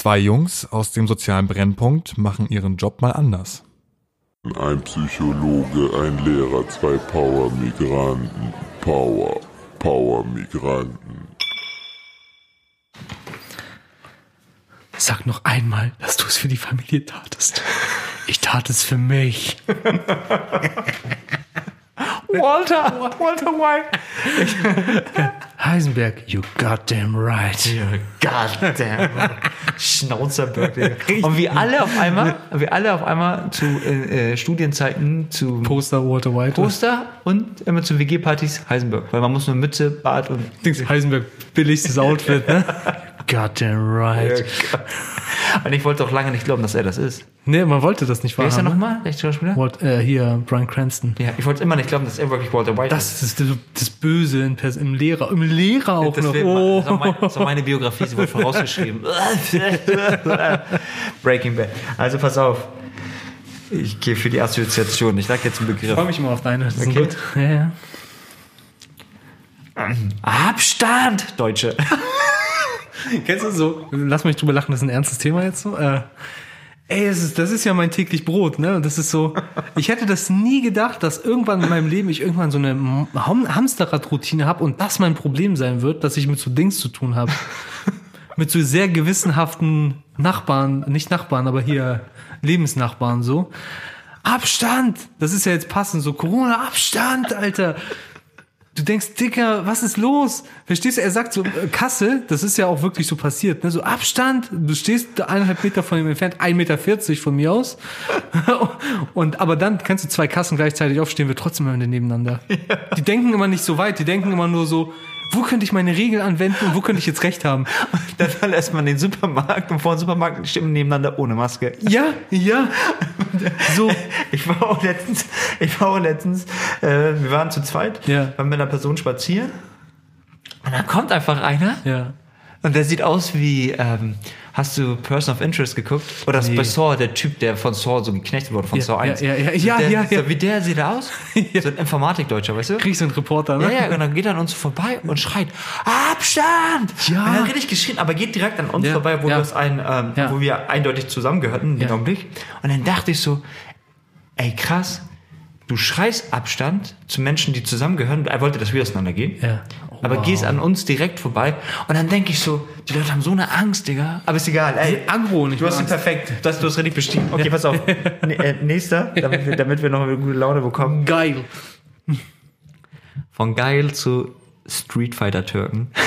Zwei Jungs aus dem sozialen Brennpunkt machen ihren Job mal anders. Ein Psychologe, ein Lehrer, zwei Power-Migranten. Power, Power-Migranten. Sag noch einmal, dass du es für die Familie tatest. Ich tat es für mich. Walter, Walter White. Heisenberg, you goddamn right. Goddamn. Schnauzerberg. Digga. Und wir alle auf einmal, wir alle auf einmal zu äh, äh, Studienzeiten zu Poster Walter White. Poster und immer zu WG-Partys Heisenberg. Weil man muss nur Mütze, Bart und Dings, Heisenberg, billigstes Outfit, ne? Goddamn right. Und ich wollte auch lange nicht glauben, dass er das ist. Nee, man wollte das nicht Wer ist er wahrhaben. nochmal? Der Schauspieler? Walt, äh, hier, Brian Cranston. Ja, ich wollte immer nicht glauben, dass er wirklich Walter White Das ist das, das Böse in Pers im Lehrer. Im Lehrer auch Das noch. Oh. das ist ist auch meine Biografie, sie wurde vorausgeschrieben. Breaking Bad. Also pass auf. Ich gehe für die Assoziation. Ich sag jetzt einen Ich freue Begriff. mich immer auf deine. Das ist Okay. gut. Ja, ja. Abstand, Deutsche. Kennst du so? Lass mich drüber lachen, das ist ein ernstes Thema jetzt so. Äh, ey, das ist, das ist ja mein täglich Brot, ne? Das ist so. Ich hätte das nie gedacht, dass irgendwann in meinem Leben ich irgendwann so eine Ham Hamsterrad-Routine habe und das mein Problem sein wird, dass ich mit so Dings zu tun habe. mit so sehr gewissenhaften Nachbarn, nicht Nachbarn, aber hier Lebensnachbarn so. Abstand! Das ist ja jetzt passend, so Corona, Abstand, Alter! Du denkst, Dicker, was ist los? Verstehst du? Er sagt so, äh, Kasse, das ist ja auch wirklich so passiert, ne? So Abstand, du stehst eineinhalb Meter von ihm entfernt, 1,40 Meter von mir aus. Und aber dann kannst du zwei Kassen gleichzeitig aufstehen, wir trotzdem immer nebeneinander. Die denken immer nicht so weit, die denken immer nur so, wo könnte ich meine Regel anwenden und wo könnte ich jetzt recht haben? Dann verlässt man den Supermarkt und vor dem Supermarkt stimmen nebeneinander ohne Maske. Ja, ja. So, Ich war auch letztens, ich war auch letztens, äh, wir waren zu zweit, Ja. waren mit einer Person spazieren und dann kommt einfach einer ja. Und der sieht aus wie, ähm, hast du Person of Interest geguckt? Oder Nee. bei Saw der Typ, der von Saw so geknechtet wurde, von Ja, Saw 1? ja, ja, ja, der, ja, ja. So, wie der sieht er aus? So ein Informatikdeutscher, weißt du? Krieg ich so einen Reporter, ne? Ja, ja, und dann geht er an uns vorbei und schreit, Abstand! Ja. Und er hat richtig geschrien, aber geht direkt an uns vorbei, wo, wir ein, ähm, wo wir eindeutig zusammengehörten, den Ja. Augenblick. Und dann dachte ich so, ey krass, du schreist Abstand zu Menschen, die zusammengehören. Er wollte, dass wir auseinandergehen. Ja. Aber wow. gehst an uns direkt vorbei. Und dann denke ich so, die Leute haben so eine Angst, Digga. Aber ist egal, ey. Aggro nicht Du hast ihn perfekt. Du hast, du hast richtig bestimmt. Okay, pass auf. N äh, nächster, damit wir, damit wir noch eine gute Laune bekommen. Geil. Von geil zu Street Fighter Türken.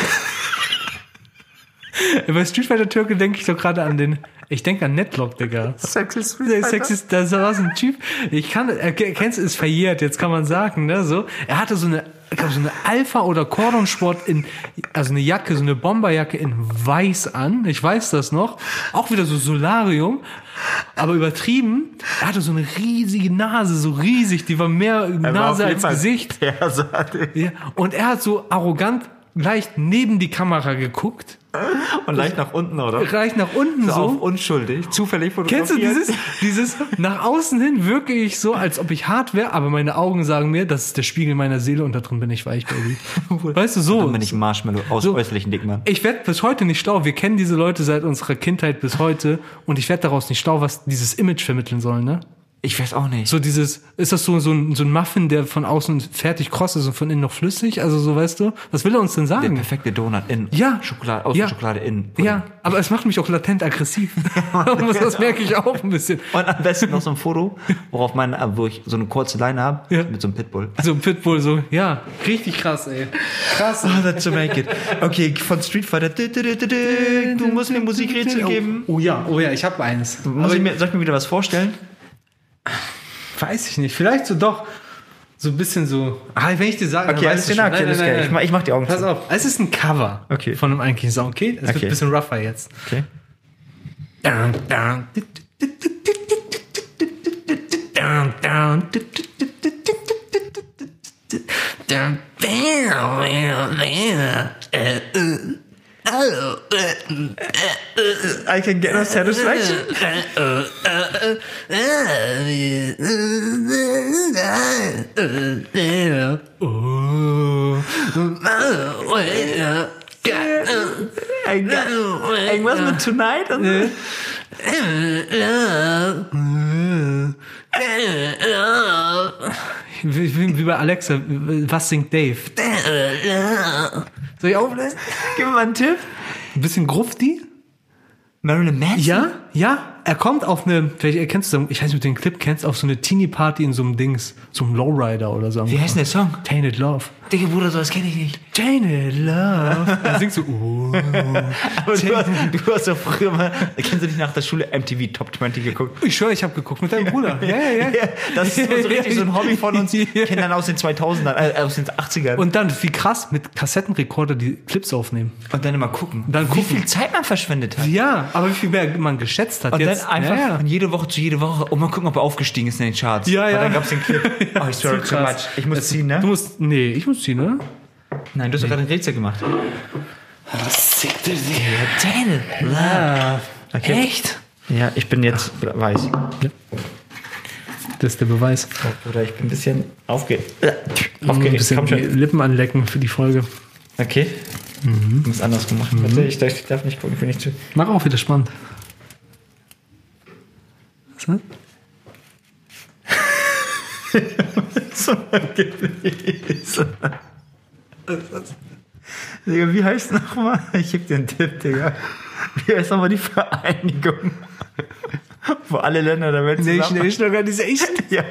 Bei Street Fighter Türke denke ich doch gerade an den. Ich denke an Netlock, Digga. Sexy Der Sexist, da war so ein Typ. Ich kann, er, kennst ist verjährt, jetzt kann man sagen, ne, so. Er hatte so eine, ich glaub, so eine Alpha- oder Cordon-Sport in, also eine Jacke, so eine Bomberjacke in weiß an. Ich weiß das noch. Auch wieder so Solarium. Aber übertrieben. Er hatte so eine riesige Nase, so riesig, die war mehr Nase als Gesicht. Hatte Ja. Und er hat so arrogant leicht neben die Kamera geguckt, Und leicht nach unten, oder? leicht nach unten So so. auf unschuldig. Zufällig Kennst du fotografiert. dieses, dieses, nach außen hin wirke ich so, als ob ich hart wäre, aber meine Augen sagen mir, das ist der Spiegel meiner Seele und da drin bin ich weich, Baby. Weißt du, so. Dann bin ich Marshmallow aus So. äußerlichen Dickmann. Ich werde bis heute nicht schlau. Wir kennen diese Leute seit unserer Kindheit bis heute und ich werde daraus nicht schlau, was dieses Image vermitteln soll, ne? Ich weiß auch nicht. So dieses, ist das so, so, ein, so ein Muffin, der von außen fertig kross ist und von innen noch flüssig? Also so, weißt du? Was will er uns denn der sagen? perfekte Donut in Ja. Schokolade, aus Ja. Schokolade in. Pudding. Ja, aber es macht mich auch latent aggressiv. das merke ich auch ein bisschen. Und am besten noch so ein Foto, worauf mein, äh, wo ich so eine kurze Leine habe, Ja. mit so einem Pitbull. So ein Pitbull, so, ja, richtig krass, ey. Krass. Oh, that's to make it. Okay, von Street Fighter. Du du musst mir Musikrätsel geben. Oh ja, oh ja, ich habe eins. Muss ich mir, soll ich mir wieder was vorstellen? Weiß ich nicht, vielleicht so doch. So ein bisschen so. Ah, wenn ich dir sage, Okay, alles klar, okay, alles klar. Ich mach- ich mach die Augen Pass zu. auf, es ist ein Cover Okay. von einem eigentlichen Song, okay? Es wird Okay. ein bisschen rougher jetzt. Okay. I can get no satisfaction. Oh. Irgendwas mit Tonight und so. Wie, wie, wie bei Alexa, was singt Dave? Soll ich auflösen? Gib mir mal einen Tipp. Ein bisschen Grufti? Marilyn Manson? Ja, ja. Er kommt auf eine, vielleicht erkennst du, ich weiß nicht, ob du den Clip kennst, auf so eine Teenie-Party in so einem Dings, so einem Lowrider oder so. Wie heißt denn der Song? Tainted Love. Digga, Bruder, sowas kenne ich nicht. Tainted Love. Dann singst du, oh. Aber du hast, du hast doch früher mal, kennst du nicht nach der Schule MTV Top 20 geguckt? Ich schwöre, ich habe geguckt mit deinem Bruder. Ja, ja, ja. Ja, das ist so richtig so ein Hobby von uns. Kindern aus den 2000ern, äh, aus den 80ern. Und dann, wie krass, mit Kassettenrekorder die Clips aufnehmen. und dann immer gucken. Dann wie gucken. viel Zeit man verschwendet hat. Ja, aber wie viel mehr man geschätzt hat Und jetzt. Dann einfach ja, ja. von jede Woche zu jede Woche und mal gucken, ob er aufgestiegen ist in den Charts. Ja, ja. Und dann gab's den Clip. Oh, ich swear too much. Ich muss ziehen, ne? Du musst, nee, ich muss ziehen, oder? Nein, du hast doch gerade ein Rätsel gemacht. Was sickt Ja, Daniel. Ah, Okay. Echt? Ja, ich bin jetzt weiß. Das ist der Beweis. Oder ich bin ein bisschen aufge Ein aufgeregt. bisschen Komm die schon. Lippen anlecken für die Folge. Okay. Mhm. Ich muss andersrum machen. Warte, ich darf, ich darf nicht gucken, bin ich zu. Mach auch wieder spannend. So. Digga, wie heißt nochmal? Ich geb dir einen Tipp, Digga. Wie heißt nochmal die Vereinigung? Wo alle Länder der Welt zusammen... Nation Organization. Ja.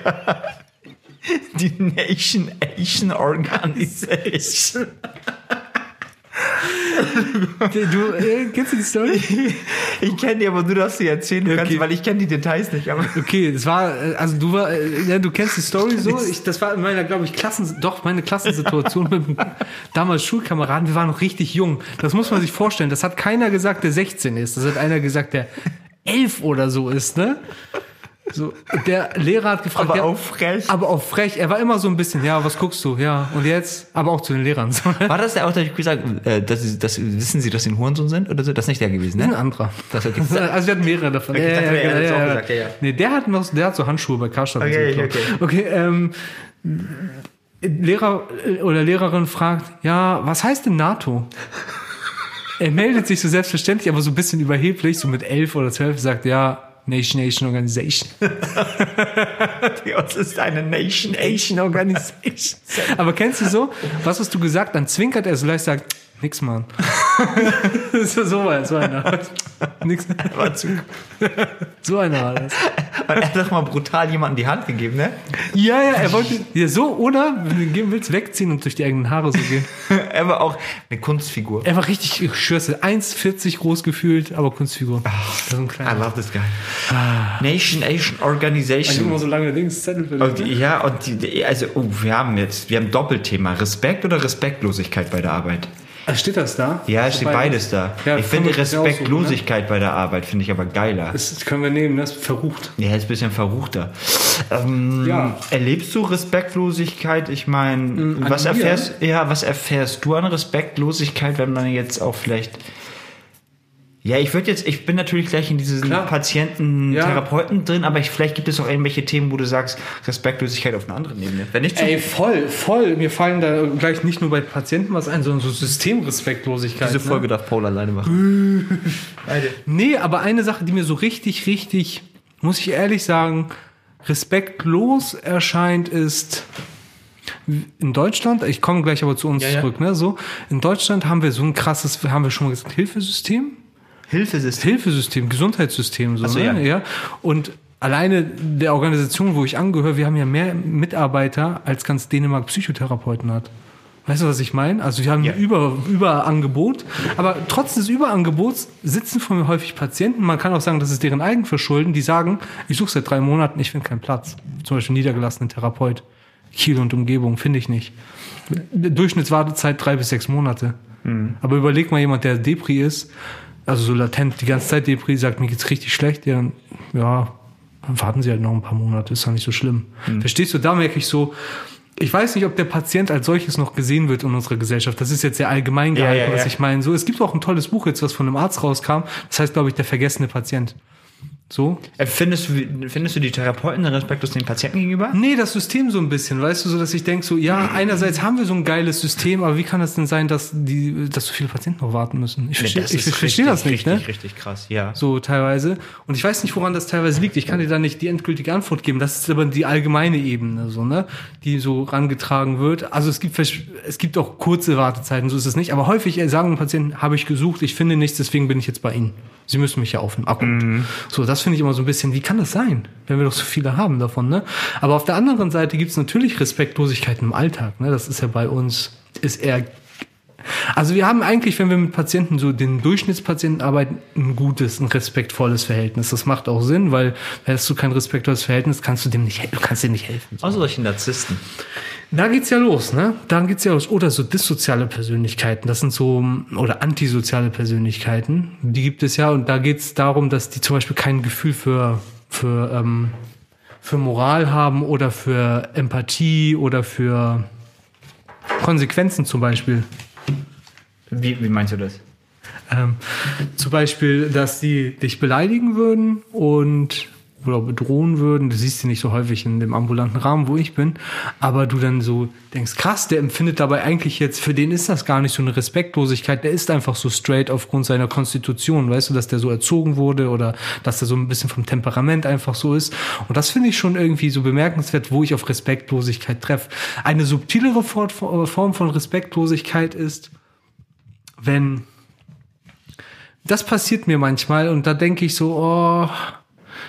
Die Nation Asian Organization. Du, äh, kennst du die Story? Ich kenne die, aber du darfst sie erzählen, du kannst, Okay. weil ich kenne die Details nicht. Aber Okay, das war, äh, also du war, äh, ja, du kennst die Story so. Ich, das war in meiner, glaube ich, Klassen, doch meine Klassensituation mit dem damals Schulkameraden. Wir waren noch richtig jung. Das muss man sich vorstellen. Das hat keiner gesagt, der 16 ist. Das hat einer gesagt, der 11 oder so ist, ne? So, der Lehrer hat gefragt, Aber ja, auch frech. Aber auch frech. Er war immer so ein bisschen, ja, was guckst du? Ja, und jetzt? Aber auch zu den Lehrern. So, war das der auch, der hat gesagt, äh, dass, dass, wissen Sie, dass Sie ein Hurensohn sind? Oder so? Das ist nicht der gewesen, Ein ne? anderer. Das okay. Also wir hatten mehrere davon. Okay, ich dachte, hat's auch ja. gesagt, ja, ja. Nee, der hat noch, der hat so Handschuhe bei Karstadt. und Okay, so okay. okay ähm, Lehrer äh, oder Lehrerin fragt, ja, was heißt denn NATO? er meldet sich so selbstverständlich, aber so ein bisschen überheblich, so mit elf oder zwölf, sagt, ja, Nation Nation Organization. Was ist eine Nation Asian Organization. Aber kennst du so, was hast du gesagt? Dann zwinkert er so leicht, sagt, nix, Mann. So, so war so einer. Nix. War zu, So einer war das. und er hat doch mal brutal jemanden die Hand gegeben, ne? Ja, ja, er wollte ja so, oder, wenn du ihn geben willst, wegziehen und durch die eigenen Haare so gehen. Er war auch eine Kunstfigur. Er war richtig, ich schwör's dir, 1,40 groß gefühlt, aber Kunstfigur. Das ist ein I kleiner. love this guy. Nation Asian Organization. so lange Dings, Zettel für die- ja, und die, also, oh, wir haben jetzt, wir haben Doppelthema. Respekt oder Respektlosigkeit bei der Arbeit? Ah, Steht das da? Ja, es steht beides da. Ja, ich finde Respektlosigkeit bei der Arbeit finde ich aber geiler. Das können wir nehmen, das ist verrucht. Ja, ist ein bisschen verruchter. Ähm, Ja. Erlebst du Respektlosigkeit? Ich meine, an was mir? erfährst, ja, was erfährst du an Respektlosigkeit, wenn man jetzt auch vielleicht. Ja, ich würde jetzt, ich bin natürlich gleich in diesen Klar. Patienten, Ja. Therapeuten drin, aber ich, vielleicht gibt es auch irgendwelche Themen, wo du sagst, Respektlosigkeit auf einer anderen Ebene. Wenn nicht Ey, voll, voll. Mir fallen da gleich nicht nur bei Patienten was ein, sondern so Systemrespektlosigkeit. diese ne? Folge darf Paul alleine machen. Nee, aber eine Sache, die mir so richtig, richtig, muss ich ehrlich sagen, respektlos erscheint, ist in Deutschland, ich komme gleich aber zu uns Ja, ja. zurück, ne, so, in Deutschland haben wir so ein krasses, haben wir schon mal gesagt, Hilfesystem? Hilfesystem. Hilfesystem, Gesundheitssystem, so, so, ne? ja. ja. Und alleine der Organisation, wo ich angehöre, wir haben ja mehr Mitarbeiter, als ganz Dänemark Psychotherapeuten hat. Weißt du, was ich meine? Also wir haben Ja. ein Über, Überangebot, aber trotz des Überangebots sitzen vor mir häufig Patienten, man kann auch sagen, das ist deren Eigenverschulden, die sagen, ich suche seit drei Monaten, ich finde keinen Platz. Zum Beispiel niedergelassenen Therapeut. Kiel und Umgebung, finde ich nicht. Durchschnittswartezeit drei bis sechs Monate. Aber überleg mal jemand, der Depri ist, also so latent die ganze Zeit Depri, sagt, mir geht's richtig schlecht, ja, dann, ja, dann warten sie halt noch ein paar Monate, ist doch nicht so schlimm. Verstehst du, da merke ich so, ich weiß nicht, ob der Patient als solches noch gesehen wird in unserer Gesellschaft. Das ist jetzt sehr allgemein Ja, gehalten, ja, was ja. ich meine. So, es gibt auch ein tolles Buch jetzt, was von einem Arzt rauskam. Das heißt, glaube ich, der vergessene Patient. So. Äh, Findest du, findest du die Therapeuten respektlos den Patienten gegenüber? Nee, das System so ein bisschen, weißt du, so dass ich denke, so, ja, einerseits haben wir so ein geiles System, aber wie kann das denn sein, dass die, dass so viele Patienten noch warten müssen? Ich verstehe ich verstehe das nicht, richtig, ne? Richtig krass, ja. So teilweise. Und ich weiß nicht, woran das teilweise liegt. Ich kann dir da nicht die endgültige Antwort geben. Das ist aber die allgemeine Ebene, so, ne? Die so rangetragen wird. Also es gibt, es gibt auch kurze Wartezeiten, so ist es nicht. Aber häufig sagen Patienten, habe ich gesucht, ich finde nichts, deswegen bin ich jetzt bei Ihnen. Sie müssen mich ja aufnehmen. Ah, gut. So, das finde ich immer so ein bisschen, wie kann das sein, wenn wir doch so viele haben davon, ne? Aber auf der anderen Seite gibt es natürlich Respektlosigkeiten im Alltag, ne? Das ist ja bei uns, ist eher also wir haben eigentlich, wenn wir mit Patienten so den Durchschnittspatienten arbeiten, ein gutes, ein respektvolles Verhältnis. Das macht auch Sinn, weil hättest du kein respektvolles Verhältnis, kannst du dem nicht, du kannst dem nicht helfen. Außer solche Narzissten. Da geht's ja los, ne? Da geht's ja los. Oder so dissoziale Persönlichkeiten. Das sind so, oder antisoziale Persönlichkeiten. Die gibt es ja. Und da geht's darum, dass die zum Beispiel kein Gefühl für, für, ähm, für Moral haben oder für Empathie oder für Konsequenzen zum Beispiel. Wie, wie meinst du das? Ähm, zum Beispiel, dass die dich beleidigen würden und oder bedrohen würden. Das siehst du nicht so häufig in dem ambulanten Rahmen, wo ich bin. Aber du dann so denkst, krass, der empfindet dabei eigentlich jetzt, für den ist das gar nicht so eine Respektlosigkeit. Der ist einfach so straight aufgrund seiner Konstitution. Weißt du, dass der so erzogen wurde oder dass er so ein bisschen vom Temperament einfach so ist. Und das finde ich schon irgendwie so bemerkenswert, wo ich auf Respektlosigkeit treffe. Eine subtilere Form Form von Respektlosigkeit ist, wenn das passiert mir manchmal und da denke ich so, oh,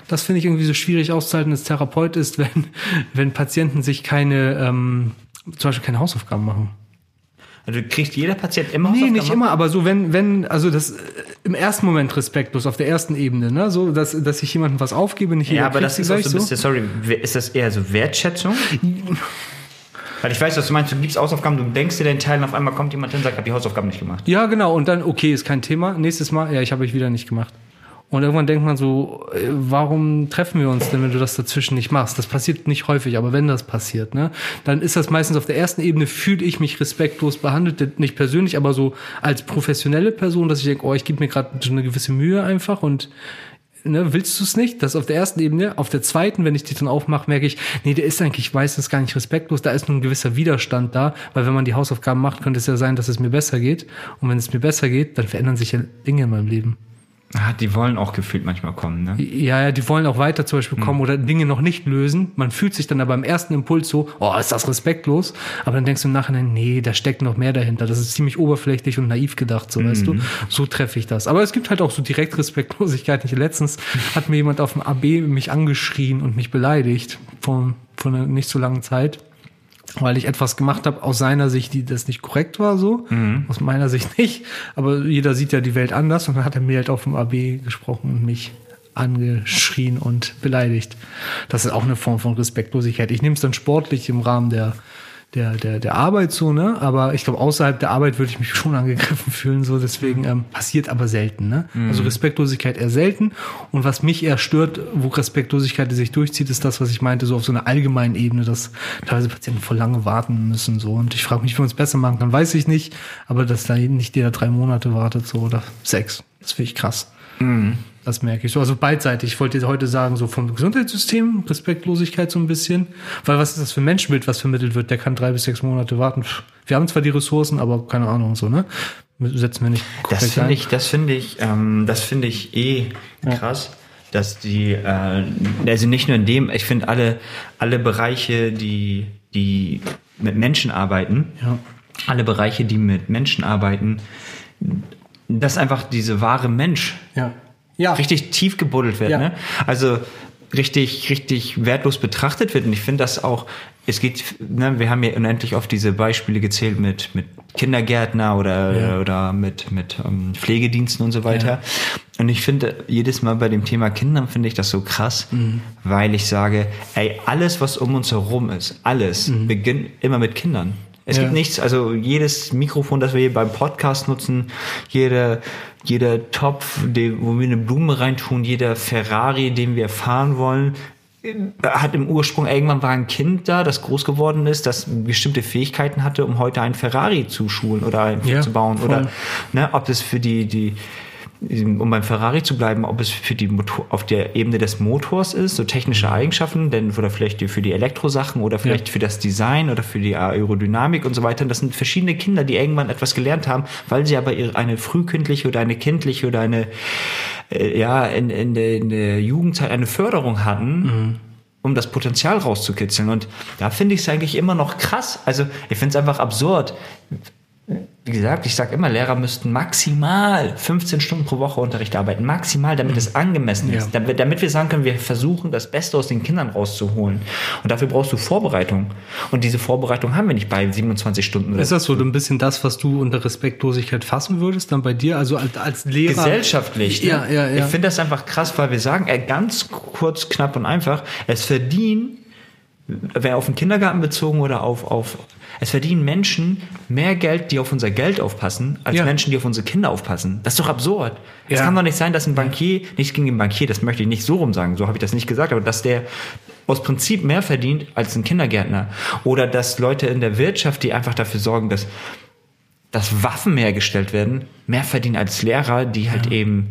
das finde ich irgendwie so schwierig auszuhalten als Therapeut ist, wenn, wenn Patienten sich keine, ähm, zum Beispiel keine Hausaufgaben machen. Also kriegt jeder Patient immer Nee, nicht immer, aber so wenn, wenn, also das äh, im ersten Moment respektlos, auf der ersten Ebene, ne? So, dass, dass ich jemandem was aufgebe, nicht jeder Ja, aber kriegt das ist auch so ein bisschen, sorry, ist das eher so Wertschätzung? Weil ich weiß, was du meinst, du gibst Hausaufgaben, du denkst dir den Teil und auf einmal kommt jemand hin und sagt, ich habe die Hausaufgaben nicht gemacht. Ja, genau. Und dann, okay, ist kein Thema. Nächstes Mal, ja, ich habe ich wieder nicht gemacht. Und irgendwann denkt man so, äh, warum treffen wir uns denn, wenn du das dazwischen nicht machst? Das passiert nicht häufig, aber wenn das passiert, ne, dann ist das meistens auf der ersten Ebene, fühle ich mich respektlos behandelt, nicht persönlich, aber so als professionelle Person, dass ich denke, oh, ich gebe mir gerade so eine gewisse Mühe einfach und ne, willst du es nicht? Das auf der ersten Ebene. Auf der zweiten, wenn ich die dann aufmache, merke ich, nee, der ist eigentlich meistens gar nicht respektlos. Da ist nur ein gewisser Widerstand da, weil wenn man die Hausaufgaben macht, könnte es ja sein, dass es mir besser geht. Und wenn es mir besser geht, dann verändern sich ja Dinge in meinem Leben. Ah, die wollen auch gefühlt manchmal kommen, ne? Ja, ja, die wollen auch weiter zum Beispiel kommen oder Dinge noch nicht lösen. Man fühlt sich dann aber im ersten Impuls so, oh, ist das respektlos? Aber dann denkst du im Nachhinein, nee, da steckt noch mehr dahinter. Das ist ziemlich oberflächlich und naiv gedacht, so weißt du. So treffe ich das. Aber es gibt halt auch so direkt Respektlosigkeit. Letztens hat mir jemand auf dem AB mich angeschrien und mich beleidigt vor, vor einer nicht so langen Zeit. Weil ich etwas gemacht habe aus seiner Sicht, die das nicht korrekt war, so. Aus meiner Sicht nicht. Aber jeder sieht ja die Welt anders und dann hat er mir halt auf dem AB gesprochen und mich angeschrien und beleidigt. Das ist auch eine Form von Respektlosigkeit. Ich nehme es dann sportlich im Rahmen der, der, der, der Arbeit so, ne? Aber ich glaube, außerhalb der Arbeit würde ich mich schon angegriffen fühlen, so. Deswegen ähm, passiert aber selten, ne? Also Respektlosigkeit eher selten. Und was mich eher stört, wo Respektlosigkeit sich durchzieht, ist das, was ich meinte, so auf so einer allgemeinen Ebene, dass teilweise Patienten voll lange warten müssen, so. Und ich frage mich, wie man es besser machen kann, weiß ich nicht. Aber dass da nicht jeder drei Monate wartet, so, oder sechs. Das finde ich krass. Das merke ich so. Also beidseitig. Ich wollte heute sagen, so vom Gesundheitssystem, Respektlosigkeit so ein bisschen. Weil was ist das für ein Menschenbild, was vermittelt wird? Der kann drei bis sechs Monate warten. Wir haben zwar die Ressourcen, aber keine Ahnung, so, ne? Setzen wir nicht Das finde ich, das finde ich, ähm, das finde ich eh krass, dass die, äh, also nicht nur in dem, ich finde alle, alle Bereiche, die, die mit Menschen arbeiten, Ja. alle Bereiche, die mit Menschen arbeiten, dass einfach diese wahre Mensch Ja. Ja. richtig tief gebuddelt wird, Ja. ne? Also richtig, richtig wertlos betrachtet wird. Und ich finde das auch, es geht, ne, wir haben ja unendlich oft diese Beispiele gezählt mit, mit Kindergärtner oder, Ja. oder mit, mit ähm, Pflegediensten und so weiter. Und ich finde, jedes Mal bei dem Thema Kindern finde ich das so krass, Mhm. weil ich sage, ey, alles, was um uns herum ist, alles beginnt immer mit Kindern. Es. Ja. gibt nichts, also jedes Mikrofon, das wir hier beim Podcast nutzen, jeder, jeder Topf, wo wir eine Blume reintun, jeder Ferrari, den wir fahren wollen, hat im Ursprung irgendwann war ein Kind da, das groß geworden ist, das bestimmte Fähigkeiten hatte, um heute einen Ferrari zu schulen oder Ja, zu bauen voll. oder ne, ob das für die die um beim Ferrari zu bleiben, ob es für die Motor, auf der Ebene des Motors ist, so technische Eigenschaften, denn oder vielleicht für die Elektrosachen oder vielleicht für das Design oder für die Aerodynamik und so weiter. Das sind verschiedene Kinder, die irgendwann etwas gelernt haben, weil sie aber ihre, eine frühkindliche oder eine kindliche oder eine äh, ja in, in, der, in der Jugendzeit eine Förderung hatten. Um das Potenzial rauszukitzeln. Und da finde ich es eigentlich immer noch krass. Also, ich finde es einfach absurd wie gesagt, ich sage immer, Lehrer müssten maximal 15 Stunden pro Woche Unterricht arbeiten. Maximal, damit es angemessen Ja. ist. Damit, damit wir sagen können, wir versuchen, das Beste aus den Kindern rauszuholen. Und dafür brauchst du Vorbereitung. Und diese Vorbereitung haben wir nicht bei 27 Stunden. Ist das so ein bisschen das, was du unter Respektlosigkeit fassen würdest, dann bei dir? Also als, als Lehrer. gesellschaftlich. Ne? Ja, ja, ja. Ich finde das einfach krass, weil wir sagen, äh, ganz kurz, knapp und einfach, es verdienen, wer auf den Kindergarten bezogen oder auf, auf, es verdienen Menschen mehr Geld, die auf unser Geld aufpassen, als Ja. Menschen, die auf unsere Kinder aufpassen. Das ist doch absurd. Es Ja. kann doch nicht sein, dass ein Bankier, nicht gegen den Bankier, das möchte ich nicht so rum sagen, so habe ich das nicht gesagt, aber dass der aus Prinzip mehr verdient als ein Kindergärtner. Oder dass Leute in der Wirtschaft, die einfach dafür sorgen, dass dass Waffen hergestellt werden, mehr verdienen als Lehrer, die halt eben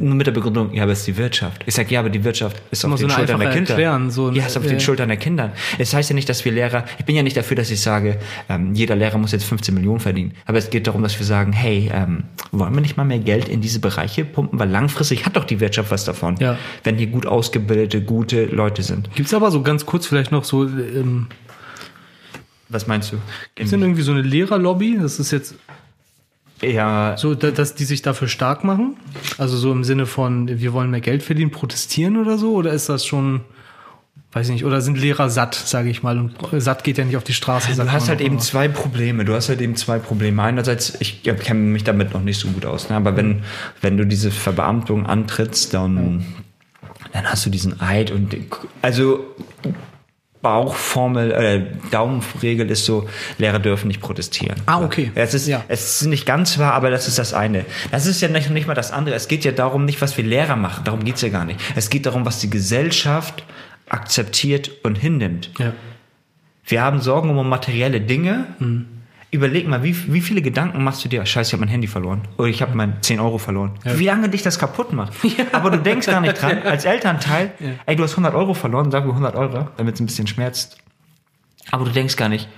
nur mit der Begründung, ja, aber es ist die Wirtschaft. Ich sage, ja, aber die Wirtschaft ist auf so den Schultern der Kinder. Erklären, so ja, ist auf äh, den Schultern der Kinder. Es heißt ja nicht, dass wir Lehrer, ich bin ja nicht dafür, dass ich sage, ähm, jeder Lehrer muss jetzt 15 Millionen verdienen. Aber es geht darum, dass wir sagen, hey, ähm, wollen wir nicht mal mehr Geld in diese Bereiche pumpen? Weil langfristig hat doch die Wirtschaft was davon, Ja. wenn hier gut ausgebildete, gute Leute sind. Gibt's aber so ganz kurz vielleicht noch so, ähm, Was meinst du? gibt's denn irgendwie so eine Lehrerlobby? Das ist jetzt Ja, so, da- dass die sich dafür stark machen? Also so im Sinne von, wir wollen mehr Geld verdienen, protestieren oder so? Oder ist das schon, weiß ich nicht, oder sind Lehrer satt, sage ich mal? Und satt geht ja nicht auf die Straße. Du hast halt eben immer. zwei Probleme. Du hast halt eben zwei Probleme. Einerseits, ich kenne mich damit noch nicht so gut aus, ne? aber wenn, wenn du diese Verbeamtung antrittst, dann, dann hast du diesen Eid und also Bauchformel, äh, Daumenregel ist so, Lehrer dürfen nicht protestieren. Ah, okay. Es ist, Ja. es ist nicht ganz wahr, aber das ist das eine. Das ist ja nicht, nicht mal das andere. Es geht ja darum, nicht was wir Lehrer machen. Darum geht's ja gar nicht. Es geht darum, was die Gesellschaft akzeptiert und hinnimmt. Ja. Wir haben Sorgen um materielle Dinge. Mhm. Überleg mal, wie, wie viele Gedanken machst du dir? Scheiße, ich habe mein Handy verloren. Oder ich habe mein 10 Euro verloren. Wie lange dich das kaputt macht. Aber du denkst gar nicht dran. Als Elternteil, ey, du hast 100 Euro verloren, sagen wir 100 Euro, damit es ein bisschen schmerzt. Aber du denkst gar nicht,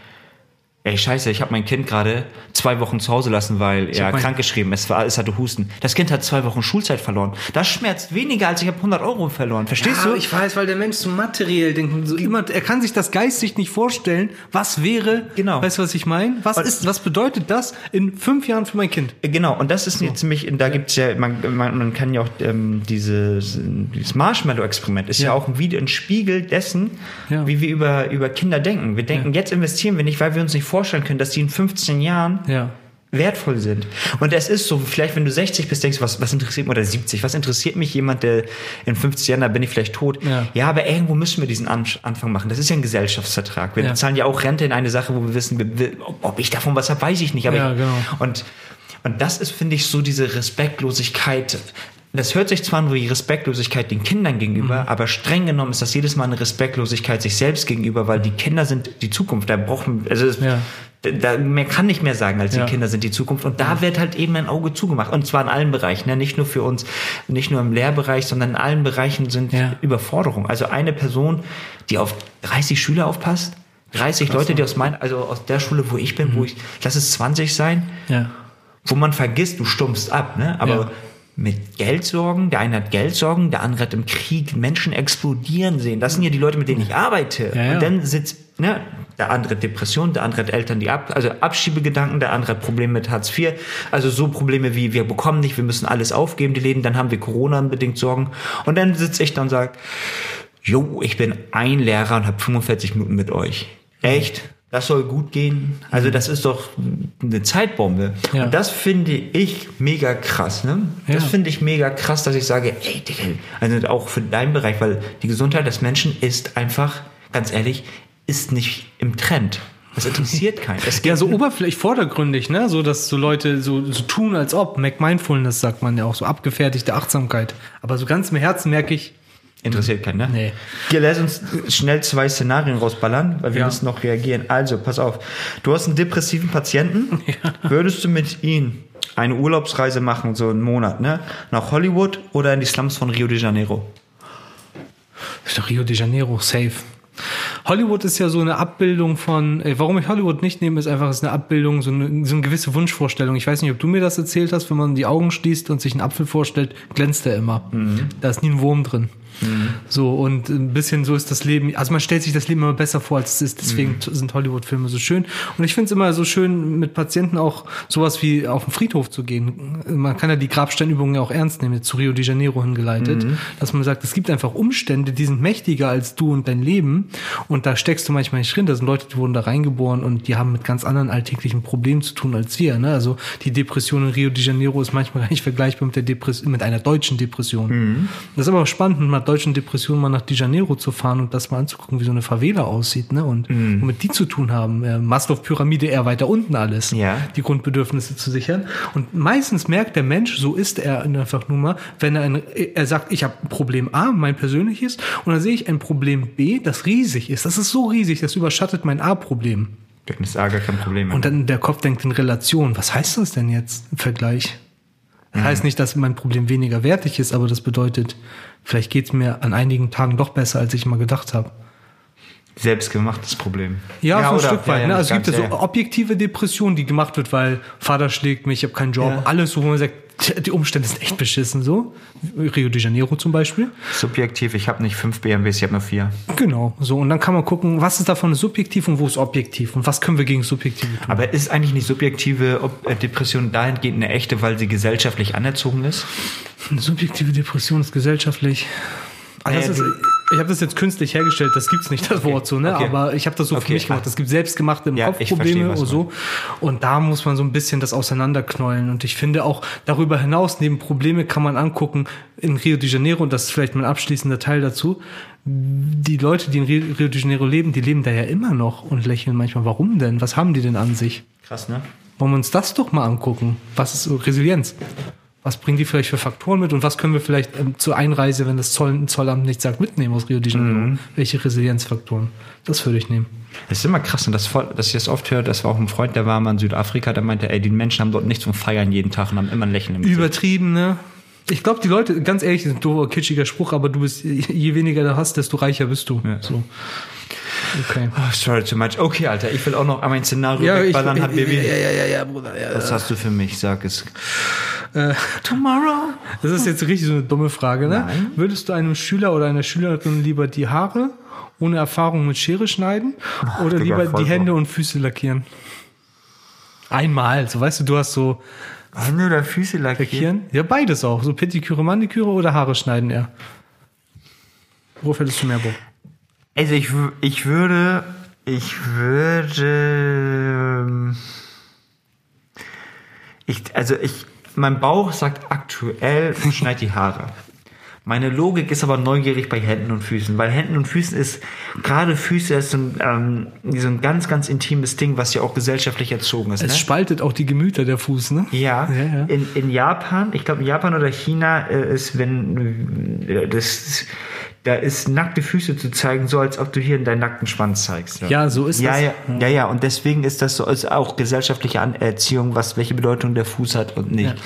ey, scheiße, ich habe mein Kind gerade zwei Wochen zu Hause lassen, weil er hab mein- krankgeschrieben ist, es hatte Husten. Das Kind hat zwei Wochen Schulzeit verloren. Das schmerzt weniger, als ich habe 100 Euro verloren. Verstehst Ja, du? ich weiß, weil der Mensch so materiell denkt. So immer, er kann sich das geistig nicht vorstellen. Was wäre, Genau. weißt du, was ich meine? Was ist, was bedeutet das in fünf Jahren für mein Kind? Genau, und das ist jetzt ziemlich, da gibt's ja, man, man, man kann ja auch ähm, dieses, dieses Marshmallow-Experiment, ist ja. Ja. auch ein Video, ein Spiegel dessen, Ja. wie wir über, über Kinder denken. Wir denken, jetzt investieren wir nicht, weil wir uns nicht vorstellen können, dass die in 15 Jahren Ja. wertvoll sind. Und es ist so, vielleicht wenn du 60 bist, denkst du, was, was interessiert mich, oder 70, was interessiert mich jemand, der in 50 Jahren, da bin ich vielleicht tot. Ja. aber irgendwo müssen wir diesen An Anfang machen. Das ist ja ein Gesellschaftsvertrag. Wir Ja. bezahlen ja auch Rente in eine Sache, wo wir wissen, wir, ob- ich davon was habe, weiß ich nicht. Aber Ja, ich, genau. und, und das ist, finde ich, so diese Respektlosigkeit. Das hört sich zwar an wie Respektlosigkeit den Kindern gegenüber, aber streng genommen ist das jedes Mal eine Respektlosigkeit sich selbst gegenüber, weil die Kinder sind die Zukunft. Da brauchen, also es, Ja. da, mehr kann nicht mehr sagen, als Ja. die Kinder sind die Zukunft. Und da wird halt eben ein Auge zugemacht. Und zwar in allen Bereichen, ne? nicht nur für uns, nicht nur im Lehrbereich, sondern in allen Bereichen sind Ja. Überforderung. Also eine Person, die auf 30 Schüler aufpasst, 30 Leute, die aus meiner, also aus der Schule, wo ich bin, Mhm. wo ich, lass es 20 sein, Ja. wo man vergisst, du stumpfst ab, ne? Aber Ja. Mit Geldsorgen, der eine hat Geldsorgen, der andere hat im Krieg Menschen explodieren sehen. Das sind ja die Leute, mit denen ich arbeite. Ja, ja. Und dann sitzt, ne, der andere hat Depression, der andere hat Eltern, die ab, also Abschiebegedanken, der andere hat Probleme mit Hartz IV. Also so Probleme wie, wir bekommen nicht, wir müssen alles aufgeben, die Läden, dann haben wir Corona-bedingt Sorgen. Und dann sitze ich da und sage, jo, ich bin ein Lehrer und habe 45 Minuten mit euch. Echt? Das soll gut gehen? Also das ist doch eine Zeitbombe. Ja. Und das finde ich mega krass. Ne? Das Ja. finde ich mega krass, dass ich sage, ey, Digga, also auch für deinen Bereich, weil die Gesundheit des Menschen ist einfach, ganz ehrlich, ist nicht im Trend. Das interessiert keinen. Es Ja, so oberflächlich, vordergründig, ne? So, dass so Leute so, so tun, als ob. Mac Mindfulness sagt man ja auch, so abgefertigte Achtsamkeit. Aber so ganz im Herzen merke ich, Interessiert keinen, ne? Nee. Hier, lass uns schnell zwei Szenarien rausballern, weil wir Ja. müssen noch reagieren. Also, pass auf. Du hast einen depressiven Patienten. Würdest du mit ihm eine Urlaubsreise machen, so einen Monat, ne? Nach Hollywood oder in die Slums von Rio de Janeiro? Ist doch Rio de Janeiro, safe. Hollywood ist ja so eine Abbildung von, ey, warum ich Hollywood nicht nehme, ist einfach, ist eine Abbildung, so eine, so eine gewisse Wunschvorstellung. Ich weiß nicht, ob du mir das erzählt hast, wenn man die Augen schließt und sich einen Apfel vorstellt, glänzt er immer. Da ist nie ein Wurm drin. So, und ein bisschen so ist das Leben, also man stellt sich das Leben immer besser vor, als es ist, deswegen sind Hollywood-Filme so schön. Und ich finde es immer so schön, mit Patienten auch sowas wie auf den Friedhof zu gehen. Man kann ja die Grabsteinübungen ja auch ernst nehmen, jetzt zu Rio de Janeiro hingeleitet, dass man sagt, es gibt einfach Umstände, die sind mächtiger als du und dein Leben. Und da steckst du manchmal nicht drin. Da sind Leute, die wurden da reingeboren und die haben mit ganz anderen alltäglichen Problemen zu tun als wir. Ne? Also die Depression in Rio de Janeiro ist manchmal gar nicht vergleichbar mit der Depression, mit einer deutschen Depression. Das ist aber auch spannend, einer deutschen Depression mal nach de Janeiro zu fahren und das mal anzugucken, wie so eine Favela aussieht, ne? Und womit die zu tun haben. Äh, Maslow-Pyramide eher weiter unten alles. Ja. Die Grundbedürfnisse zu sichern. Und meistens merkt der Mensch, so ist er einfach nur mal, wenn er ein, er sagt, ich habe ein Problem A, mein persönliches, und dann sehe ich ein Problem B, das riesig ist. Das ist so riesig, das überschattet mein A-Problem. Dann ist A gar kein Problem mehr. Und dann der Kopf denkt in Relation. Was heißt das denn jetzt im Vergleich? Das heißt nicht, dass mein Problem weniger wertig ist, aber das bedeutet, vielleicht geht's mir an einigen Tagen doch besser, als ich mal gedacht habe. Selbstgemachtes Problem. Ja, so ein oder- Stück weit. ja, ne? Also es gibt ja so objektive Depression, die gemacht wird, weil Vater schlägt mich, ich habe keinen Job, Ja. alles wo man sagt, die Umstände sind echt beschissen, so. Rio de Janeiro zum Beispiel. Subjektiv, ich habe nicht fünf BMWs, ich habe nur vier. Genau, so. Und dann kann man gucken, was ist davon subjektiv und wo ist objektiv und was können wir gegen Subjektive tun. Aber ist eigentlich nicht subjektive äh, Depression dahingehend eine echte, weil sie gesellschaftlich anerzogen ist? Eine subjektive Depression ist gesellschaftlich. Also das Äh, ist, ich habe das jetzt künstlich hergestellt, das gibt's nicht, das Wort so, ne? okay. Aber ich habe das so für Okay, mich gemacht. Es gibt selbstgemachte im Ja, Kopf ich verstehe, Probleme was oder so. Und da muss man so ein bisschen das auseinanderknäulen. Und ich finde auch darüber hinaus, neben Probleme kann man angucken, in Rio de Janeiro, und das ist vielleicht mein abschließender Teil dazu, die Leute, die in Rio de Janeiro leben, die leben da ja immer noch und lächeln manchmal. Warum denn? Was haben die denn an sich? Krass, ne? Wollen wir uns das doch mal angucken? Was ist Resilienz? Was bringen die vielleicht für Faktoren mit und was können wir vielleicht ähm, zur Einreise, wenn das Zoll, Zollamt nicht sagt, mitnehmen aus Rio de Janeiro? Welche Resilienzfaktoren? Das würde ich nehmen. Das ist immer krass, und das, dass ich das oft höre, das war auch ein Freund, der war mal in Südafrika, der meinte, ey, die Menschen haben dort nichts zum Feiern jeden Tag und haben immer ein Lächeln im Gesicht. Übertrieben, ne? Ich glaube, die Leute, ganz ehrlich, das ist ein doofer, kitschiger Spruch, aber du bist, je weniger du hast, desto reicher bist du. So. Okay. Oh, sorry too much. Okay, Alter, ich will auch noch einmal ein Szenario Ja, ich, wegballern, hat Baby. ja, ja, ja, ja, Bruder. Ja, Was hast du für mich? Sag es. Äh, Tomorrow. Das ist jetzt richtig so eine dumme Frage, ne? Nein. Würdest du einem Schüler oder einer Schülerin lieber die Haare ohne Erfahrung mit Schere schneiden oder Digga, lieber die Hände und Füße lackieren? Einmal, so weißt du, du hast so Hände oder Füße lackieren? lackieren. Ja, beides auch. So Pediküre, Maniküre oder Haare schneiden eher. Worauf hättest du mehr Bock? Also ich, ich würde, ich würde, ähm, ich, also ich, mein Bauch sagt aktuell, schneid die Haare. Meine Logik ist aber neugierig bei Händen und Füßen, weil Händen und Füßen ist, gerade Füße ist so ein, ähm, so ein ganz, ganz intimes Ding, was ja auch gesellschaftlich erzogen ist. Es ne? spaltet auch die Gemüter der Fuß, ne? Ja, Ja, ja. In, in Japan, ich glaube in Japan oder China äh, ist, wenn äh, das, da ist nackte Füße zu zeigen, so als ob du hier in deinen nackten Schwanz zeigst. Ja, so ist ja, das. Ja, ja, ja, und deswegen ist das so ist auch gesellschaftliche Anerziehung, was welche Bedeutung der Fuß hat und nicht. Ja.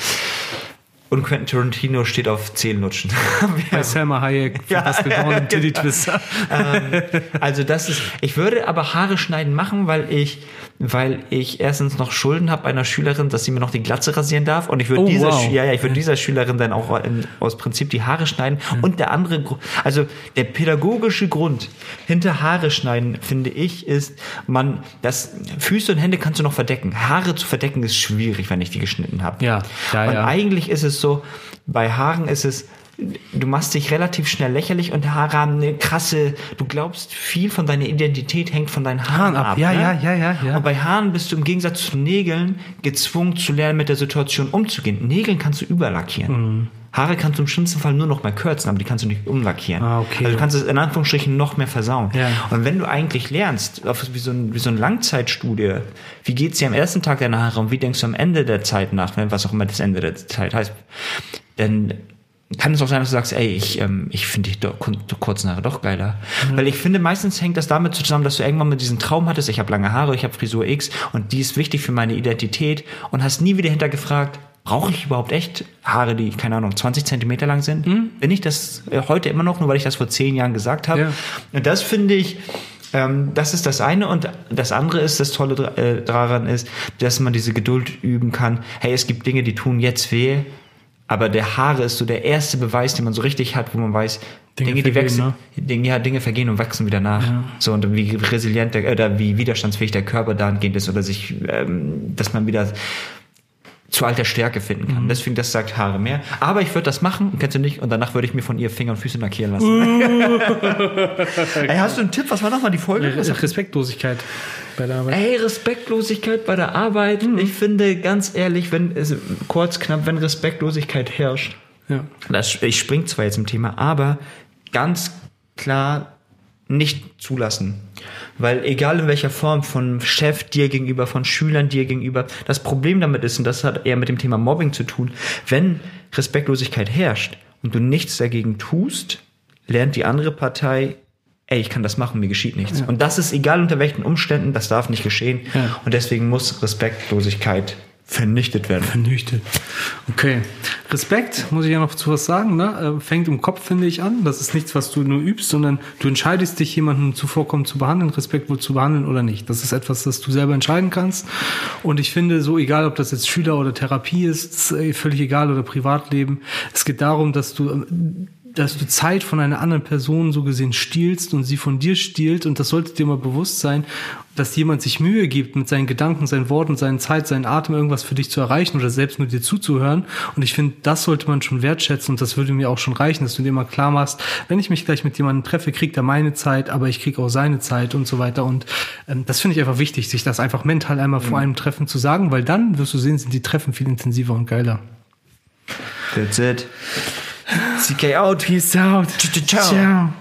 Und Quentin Tarantino steht auf Zehenlutschen. Bei Selma Hayek, Ja, ja, genau. Twister. ähm, also das ist, ich würde aber Haare schneiden machen, weil ich, weil ich erstens noch Schulden habe bei einer Schülerin, dass sie mir noch die Glatze rasieren darf und ich würde Oh, dieser, wow. Ja, ja, ich würde dieser Schülerin dann auch in, aus Prinzip die Haare schneiden und der andere, also der pädagogische Grund hinter Haare schneiden, finde ich, ist, man, das Füße und Hände kannst du noch verdecken. Haare zu verdecken ist schwierig, wenn ich die geschnitten habe. Ja, ja, und ja. eigentlich ist es so, bei Haaren ist es, du machst dich relativ schnell lächerlich und Haare haben eine krasse, du glaubst, viel von deiner Identität hängt von deinen Haaren, Haaren ab. Ja, ne? ja, ja, ja, ja. Und bei Haaren bist du im Gegensatz zu Nägeln gezwungen zu lernen, mit der Situation umzugehen. Nägeln kannst du überlackieren. Haare kannst du im schlimmsten Fall nur noch mal kürzen, aber die kannst du nicht umlackieren. Ah, okay. Also du kannst es in Anführungsstrichen noch mehr versauen. Ja. Und wenn du eigentlich lernst, auf, wie, so ein, wie so eine Langzeitstudie, wie geht's dir am ersten Tag deiner Haare und wie denkst du am Ende der Zeit nach, ne, was auch immer das Ende der Zeit heißt, dann kann es auch sein, dass du sagst, ey, ich, ähm, ich finde die kurzen Haare doch geiler. Weil ich finde, meistens hängt das damit zusammen, dass du irgendwann mal diesen Traum hattest, ich habe lange Haare, ich habe Frisur X und die ist wichtig für meine Identität und hast nie wieder hintergefragt, brauche ich überhaupt echt Haare, die, keine Ahnung, 20 Zentimeter lang sind? Bin ich das äh, heute immer noch, nur weil ich das vor zehn Jahren gesagt habe? Ja. Und das finde ich, ähm, das ist das eine. Und das andere ist, das Tolle äh, daran ist, dass man diese Geduld üben kann. Hey, es gibt Dinge, die tun jetzt weh. Aber der Haare ist so der erste Beweis, den man so richtig hat, wo man weiß, Dinge Dinge, die wachsen, ne? Dinge, ja, Dinge vergehen und wachsen wieder nach. So und wie resilient der, oder wie widerstandsfähig der Körper dahingehend ist oder sich, ähm, dass man wieder zu alter Stärke finden Mhm. kann. Deswegen, das sagt Haare mehr. Aber ich würde das machen, kennst du nicht, und danach würde ich mir von ihr Finger und Füße lackieren lassen. Uh. Ey, hast du einen Tipp? Was war nochmal die Folge? Was Respektlosigkeit bei der Arbeit. Ey, Respektlosigkeit bei der Arbeit. Ich finde, ganz ehrlich, wenn es kurz knapp, wenn Respektlosigkeit herrscht, Ja. das, ich spring zwar jetzt im Thema, aber ganz klar nicht zulassen. Weil egal in welcher Form, von Chef dir gegenüber, von Schülern dir gegenüber, das Problem damit ist, und das hat eher mit dem Thema Mobbing zu tun, wenn Respektlosigkeit herrscht und du nichts dagegen tust, lernt die andere Partei, ey, ich kann das machen, mir geschieht nichts. Und das ist egal unter welchen Umständen, das darf nicht geschehen. Ja. Und deswegen muss Respektlosigkeit vernichtet werden. Vernichtet. Okay. Respekt, muss ich ja noch zu was sagen, ne? Äh, Fängt im Kopf, finde ich, an. Das ist nichts, was du nur übst, sondern du entscheidest dich, jemanden zuvorkommend zu behandeln, respektvoll zu behandeln oder nicht. Das ist etwas, das du selber entscheiden kannst. Und ich finde, so egal, ob das jetzt Schüler oder Therapie ist, ist äh, völlig egal oder Privatleben. Es geht darum, dass du ähm, dass du Zeit von einer anderen Person so gesehen stiehlst und sie von dir stiehlt und das sollte dir mal bewusst sein, dass jemand sich Mühe gibt, mit seinen Gedanken, seinen Worten, seinen Zeit, seinen Atem irgendwas für dich zu erreichen oder selbst nur dir zuzuhören. Und ich finde, das sollte man schon wertschätzen und das würde mir auch schon reichen, dass du dir mal klar machst, wenn ich mich gleich mit jemandem treffe, kriegt er meine Zeit, aber ich kriege auch seine Zeit und so weiter. Und ähm, das finde ich einfach wichtig, sich das einfach mental einmal vor einem Treffen zu sagen, weil dann wirst du sehen, sind die Treffen viel intensiver und geiler. That's it. CK out. Peace out. Ciao. Ciao.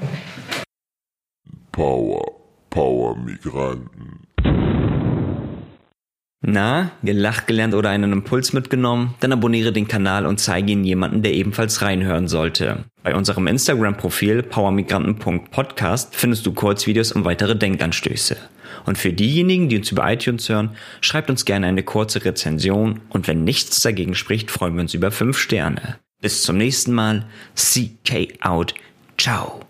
Power, Power Migranten. Na, gelacht gelernt oder einen Impuls mitgenommen? Dann abonniere den Kanal und zeige ihn jemanden, der ebenfalls reinhören sollte. Bei unserem Instagram-Profil powermigranten.podcast findest du Kurzvideos und weitere Denkanstöße. Und für diejenigen, die uns über iTunes hören, schreibt uns gerne eine kurze Rezension und wenn nichts dagegen spricht, freuen wir uns über 5 Sterne. Bis zum nächsten Mal. CK out. Ciao.